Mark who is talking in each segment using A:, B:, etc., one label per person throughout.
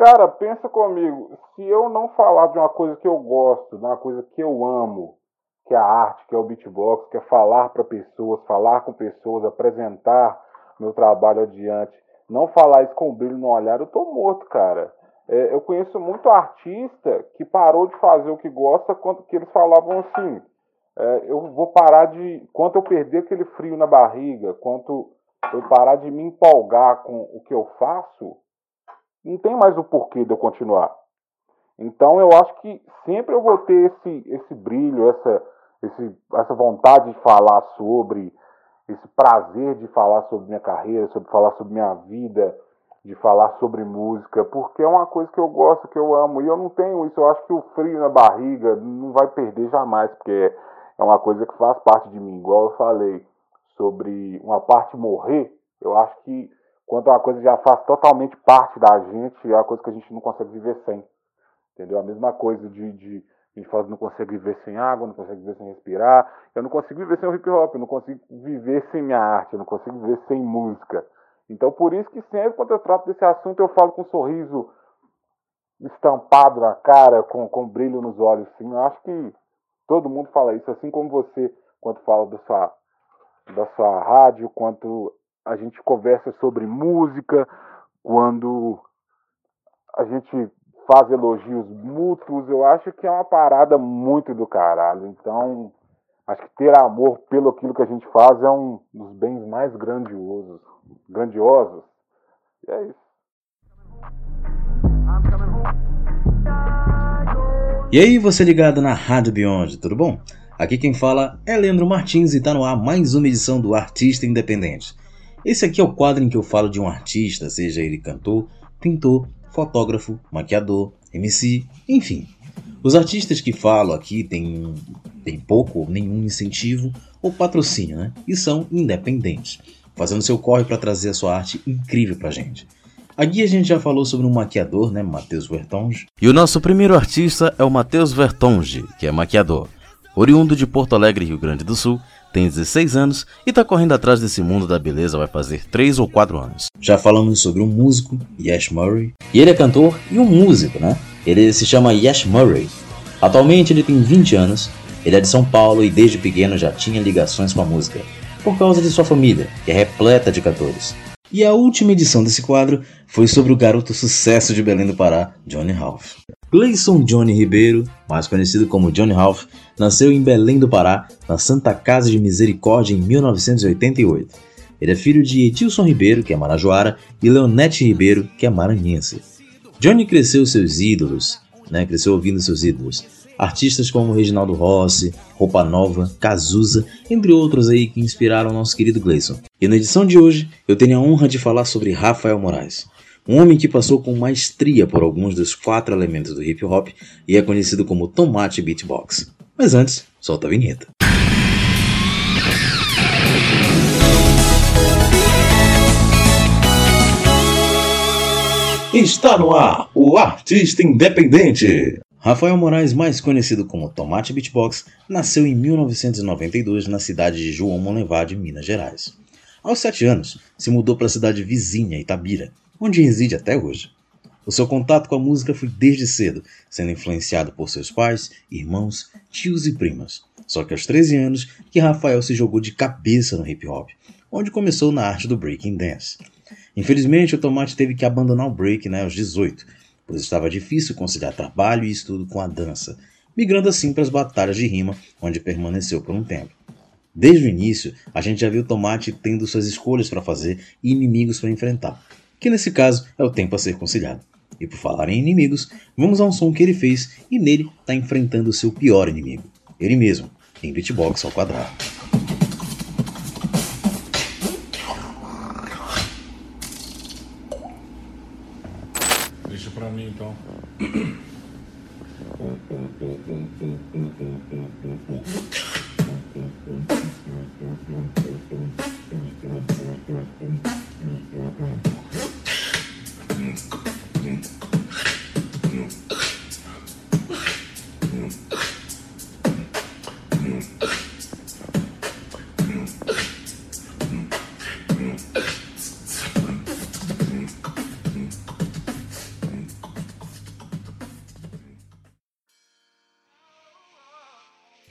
A: Cara, pensa comigo, se eu não falar de uma coisa que eu gosto, de uma coisa que eu amo, que é a arte, que é o beatbox, que é falar para pessoas, falar com pessoas, apresentar meu trabalho adiante, não falar isso com brilho no olhar, eu tô morto, cara. É, eu conheço muito artista que parou de fazer o que gosta quando que eles falavam assim, é, eu vou parar de, quanto eu perder aquele frio na barriga, quanto eu parar de me empolgar com o que eu faço, não tem mais o porquê de eu continuar. Então eu acho que sempre eu vou ter esse, esse brilho, essa, esse, essa vontade de falar sobre, esse prazer de falar sobre minha carreira, sobre falar sobre minha vida, de falar sobre música, porque é uma coisa que eu gosto, que eu amo, e eu não tenho isso, eu acho que o frio na barriga não vai perder jamais, porque é uma coisa que faz parte de mim, igual eu falei sobre uma parte morrer, eu acho que quando uma coisa já faz totalmente parte da gente, é uma coisa que a gente não consegue viver sem. Entendeu? A mesma coisa de, de a gente fala que não consegue viver sem água, não consegue viver sem respirar. Eu não consigo viver sem o hip hop, eu não consigo viver sem minha arte, eu não consigo viver sem música. Então, por isso que sempre quando eu trato desse assunto, eu falo com um sorriso estampado na cara, com, com brilho nos olhos. Sim. Eu acho que todo mundo fala isso, assim como você, quando fala da sua, da sua rádio, quando a gente conversa sobre música, quando a gente faz elogios mútuos, eu acho que é uma parada muito do caralho. Então, acho que ter amor pelo aquilo que a gente faz é um dos bens mais grandiosos grandiosos. E é isso.
B: E aí, você ligado na Rádio Beyond, tudo bom? Aqui quem fala é Leandro Martins e está no ar mais uma edição do Artista Independente. Esse aqui é o quadro em que eu falo de um artista, seja ele cantor, pintor, fotógrafo, maquiador, MC, enfim. Os artistas que falo aqui têm, têm pouco ou nenhum incentivo ou patrocínio, né? E são independentes fazendo seu corre para trazer a sua arte incrível pra gente. Aqui a gente já falou sobre um maquiador, né, Matheus Vertonge. E o nosso primeiro artista é o Matheus Vertonge, que é maquiador. Oriundo de Porto Alegre, Rio Grande do Sul, tem 16 anos e está correndo atrás desse mundo da beleza vai fazer 3 ou 4 anos. Já falamos sobre um músico, Yash Murray, e ele é cantor e um músico, né? Ele se chama Yash Murray. Atualmente ele tem 20 anos, ele é de São Paulo e desde pequeno já tinha ligações com a música por causa de sua família, que é repleta de cantores. E a última edição desse quadro foi sobre o garoto sucesso de Belém do Pará, Johnny Ralph. Gleison Johnny Ribeiro, mais conhecido como Johnny Ralph, nasceu em Belém do Pará, na Santa Casa de Misericórdia, em 1988. Ele é filho de Etilson Ribeiro, que é marajoara, e Leonete Ribeiro, que é maranhense. Johnny cresceu seus ídolos, né? cresceu ouvindo seus ídolos, Artistas como Reginaldo Rossi, Roupa Nova, Cazuza, entre outros aí que inspiraram nosso querido Gleison. E na edição de hoje eu tenho a honra de falar sobre Rafael Moraes, um homem que passou com maestria por alguns dos quatro elementos do hip hop e é conhecido como Tomate Beatbox. Mas antes, solta a vinheta. Está no ar o Artista Independente. Rafael Moraes, mais conhecido como Tomate Beatbox, nasceu em 1992 na cidade de João Monlevade, Minas Gerais. Aos 7 anos, se mudou para a cidade vizinha, Itabira, onde reside até hoje. O seu contato com a música foi desde cedo, sendo influenciado por seus pais, irmãos, tios e primas. Só que aos 13 anos que Rafael se jogou de cabeça no hip hop, onde começou na arte do breaking dance. Infelizmente, o Tomate teve que abandonar o break né, aos 18, pois estava difícil conciliar trabalho e estudo com a dança, migrando assim para as batalhas de rima, onde permaneceu por um tempo. Desde o início, a gente já viu Tomate tendo suas escolhas para fazer e inimigos para enfrentar, que nesse caso é o tempo a ser conciliado. E por falar em inimigos, vamos a um som que ele fez e nele está enfrentando seu pior inimigo, ele mesmo, em beatbox ao quadrado.
C: Deixa mim então.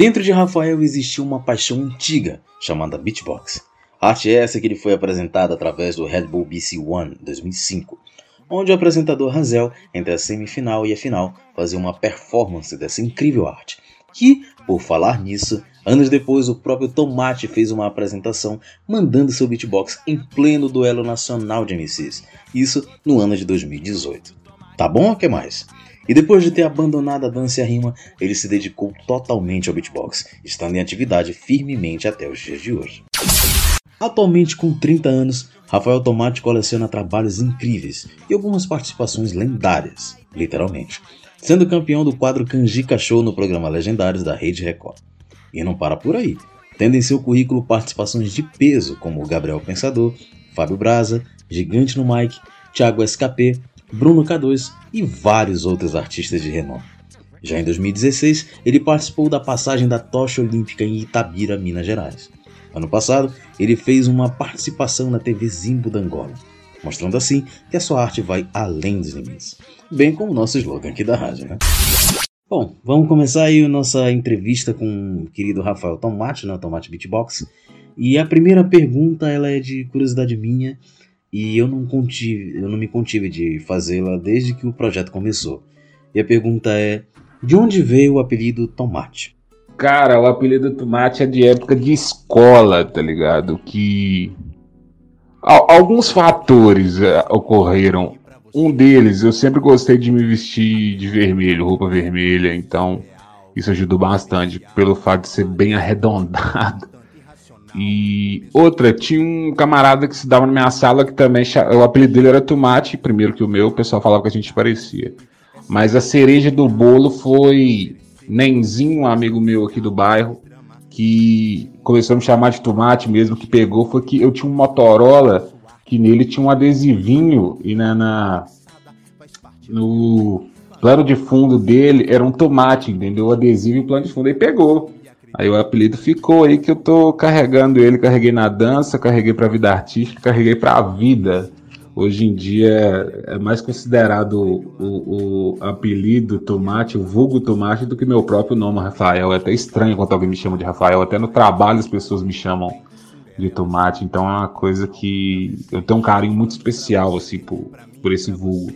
B: Dentro de Rafael existiu uma paixão antiga chamada beatbox. Arte é essa que ele foi apresentada através do Red Bull BC One 2005, onde o apresentador Razel, entre a semifinal e a final, fazia uma performance dessa incrível arte. Que, por falar nisso, anos depois o próprio Tomate fez uma apresentação mandando seu beatbox em pleno duelo nacional de MCs, isso no ano de 2018. Tá bom ou que mais? E depois de ter abandonado a dança e a rima, ele se dedicou totalmente ao beatbox, estando em atividade firmemente até os dias de hoje. Atualmente com 30 anos, Rafael Tomate coleciona trabalhos incríveis e algumas participações lendárias, literalmente, sendo campeão do quadro Canjica Show no programa Legendários da Rede Record. E não para por aí, tendo em seu currículo participações de peso como Gabriel Pensador, Fábio Braza, Gigante no Mike, Thiago SKP, Bruno K2 e vários outros artistas de renome. Já em 2016, ele participou da passagem da tocha olímpica em Itabira, Minas Gerais. Ano passado, ele fez uma participação na TV Zimbo da Angola, mostrando assim que a sua arte vai além dos limites, bem como o nosso slogan aqui da rádio, né? Bom, vamos começar aí a nossa entrevista com o querido Rafael Tomate, né, Tomate Beatbox. E a primeira pergunta ela é de curiosidade minha e eu não contive, eu não me contive de fazê-la desde que o projeto começou. E a pergunta é: de onde veio o apelido Tomate?
A: Cara, o apelido Tomate é de época de escola, tá ligado? Que alguns fatores é, ocorreram. Um deles, eu sempre gostei de me vestir de vermelho, roupa vermelha, então isso ajudou bastante pelo fato de ser bem arredondado. E outra, tinha um camarada que se dava na minha sala que também. O apelido dele era Tomate, primeiro que o meu, o pessoal falava que a gente parecia. Mas a cereja do bolo foi Nenzinho, um amigo meu aqui do bairro, que começou a me chamar de Tomate mesmo, que pegou, foi que eu tinha um Motorola que nele tinha um adesivinho e na, na no plano de fundo dele era um tomate, entendeu? O adesivo e o plano de fundo. Aí pegou. Aí o apelido ficou aí que eu tô carregando ele, carreguei na dança, carreguei pra vida artística, carreguei pra vida. Hoje em dia é mais considerado o, o apelido Tomate, o vulgo Tomate, do que meu próprio nome, Rafael. É até estranho quando alguém me chama de Rafael. Até no trabalho as pessoas me chamam de Tomate. Então é uma coisa que eu tenho um carinho muito especial assim por, por esse vulgo.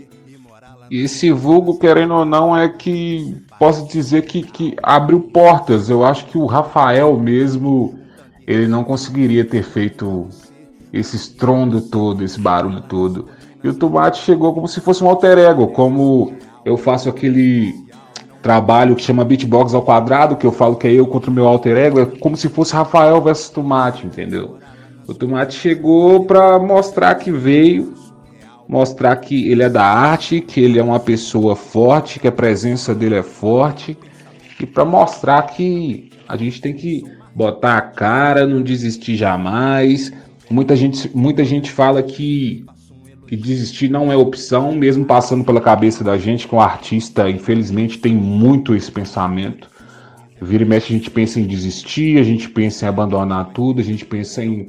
A: E esse vulgo, querendo ou não, é que posso dizer que, que abriu portas. Eu acho que o Rafael mesmo, ele não conseguiria ter feito esse estrondo todo, esse barulho todo. E o Tomate chegou como se fosse um alter ego, como eu faço aquele trabalho que chama beatbox ao quadrado, que eu falo que é eu contra o meu alter ego, é como se fosse Rafael versus Tomate, entendeu? O Tomate chegou para mostrar que veio mostrar que ele é da arte, que ele é uma pessoa forte, que a presença dele é forte, e para mostrar que a gente tem que botar a cara, não desistir jamais. Muita gente, muita gente fala que, que desistir não é opção, mesmo passando pela cabeça da gente, que o artista, infelizmente, tem muito esse pensamento. Vira e mexe, a gente pensa em desistir, a gente pensa em abandonar tudo, a gente pensa em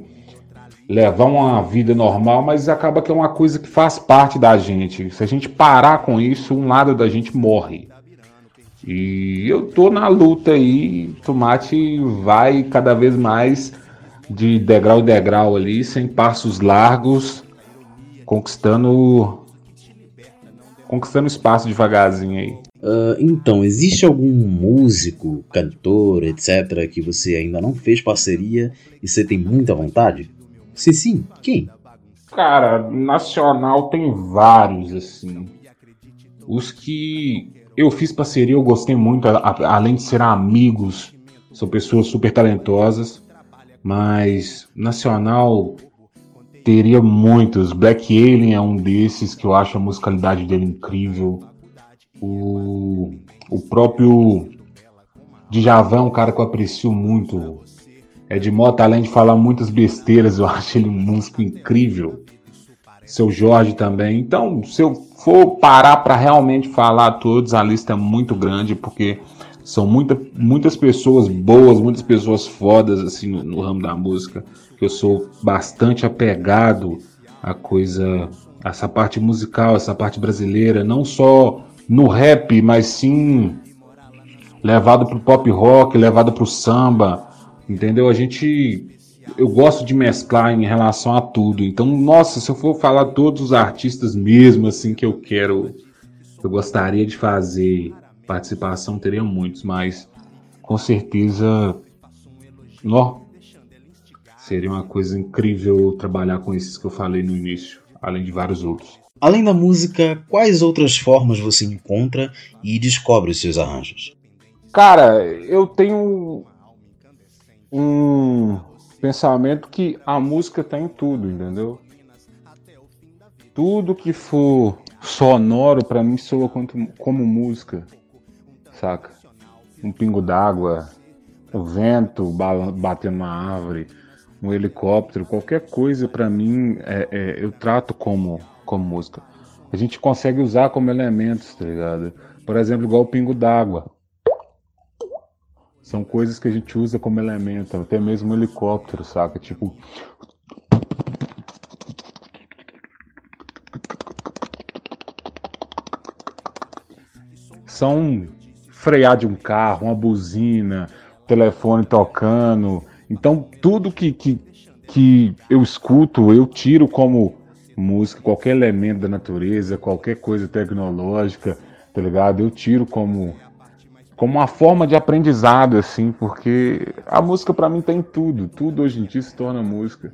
A: levar uma vida normal, mas acaba que é uma coisa que faz parte da gente. Se a gente parar com isso, um lado da gente morre. E eu tô na luta aí, Tomate vai cada vez mais de degrau em degrau ali, sem passos largos, conquistando conquistando espaço devagarzinho aí.
B: Uh, então, existe algum músico, cantor, etc., que você ainda não fez parceria e você tem muita vontade? Se sim, quem?
A: Cara, nacional tem vários, assim. Os que eu fiz parceria, eu gostei muito, além de ser amigos, são pessoas super talentosas. Mas nacional teria muitos. Black Alien é um desses que eu acho a musicalidade dele incrível. O, o próprio Djavan é um cara que eu aprecio muito. É de além de falar muitas besteiras, eu acho ele um músico incrível. Seu Jorge também. Então, se eu for parar para realmente falar todos, a lista é muito grande, porque são muita, muitas pessoas boas, muitas pessoas fodas assim no, no ramo da música. Eu sou bastante apegado à coisa, essa parte musical, essa parte brasileira, não só no rap, mas sim levado pro pop rock, levado pro samba, entendeu? A gente eu gosto de mesclar em relação a tudo. Então, nossa, se eu for falar todos os artistas mesmo assim que eu quero, eu gostaria de fazer participação, teria muitos, mas com certeza, nó, seria uma coisa incrível trabalhar com esses que eu falei no início, além de vários outros.
B: Além da música, quais outras formas você encontra e descobre os seus arranjos?
A: Cara, eu tenho um pensamento que a música tá em tudo, entendeu? Tudo que for sonoro para mim soa como, como música, saca? Um pingo d'água, o vento batendo na árvore, um helicóptero, qualquer coisa para mim é, é, eu trato como, como música. A gente consegue usar como elementos, tá ligado? Por exemplo, igual o pingo d'água. São coisas que a gente usa como elemento, até mesmo um helicóptero, saca? Tipo. São frear de um carro, uma buzina, telefone tocando. Então, tudo que, que, que eu escuto, eu tiro como música, qualquer elemento da natureza, qualquer coisa tecnológica, tá ligado? Eu tiro como como uma forma de aprendizado, assim, porque a música para mim tem tudo, tudo hoje em dia se torna música,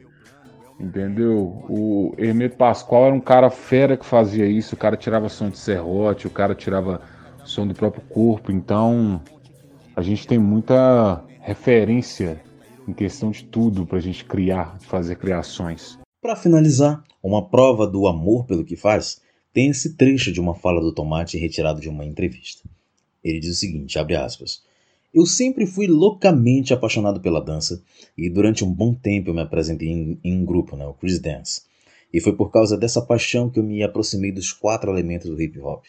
A: entendeu? O Hermeto Pascoal era um cara fera que fazia isso, o cara tirava som de serrote, o cara tirava som do próprio corpo, então a gente tem muita referência em questão de tudo para a gente criar, fazer criações.
B: Para finalizar, uma prova do amor pelo que faz tem esse trecho de uma fala do Tomate retirado de uma entrevista. Ele diz o seguinte, abre aspas, eu sempre fui loucamente apaixonado pela dança e durante um bom tempo eu me apresentei em, em um grupo, né, o Chris Dance. E foi por causa dessa paixão que eu me aproximei dos quatro elementos do hip hop: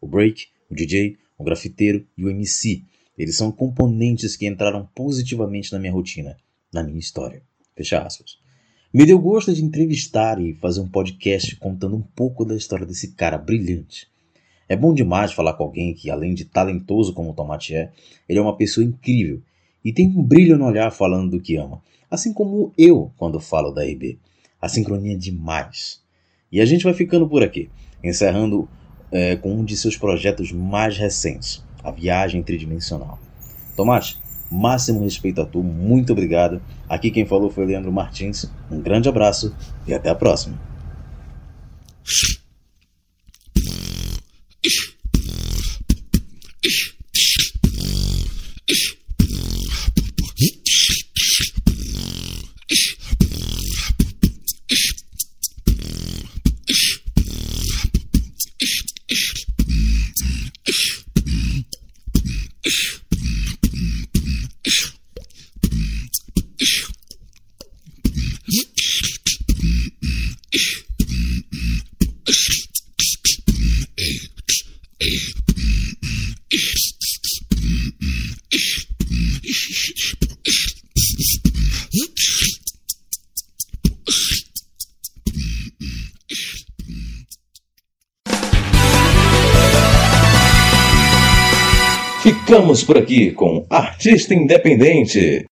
B: o break, o DJ, o grafiteiro e o MC. Eles são componentes que entraram positivamente na minha rotina, na minha história. Fecha aspas. Me deu gosto de entrevistar e fazer um podcast contando um pouco da história desse cara brilhante. É bom demais falar com alguém que, além de talentoso como o Tomate é, ele é uma pessoa incrível e tem um brilho no olhar falando do que ama, assim como eu quando falo da RB. A sincronia é demais. E a gente vai ficando por aqui, encerrando é, com um de seus projetos mais recentes, a Viagem Tridimensional. Tomate, máximo respeito a tu, muito obrigado. Aqui quem falou foi Leandro Martins. Um grande abraço e até a próxima. Ficamos por aqui com Artista Independente.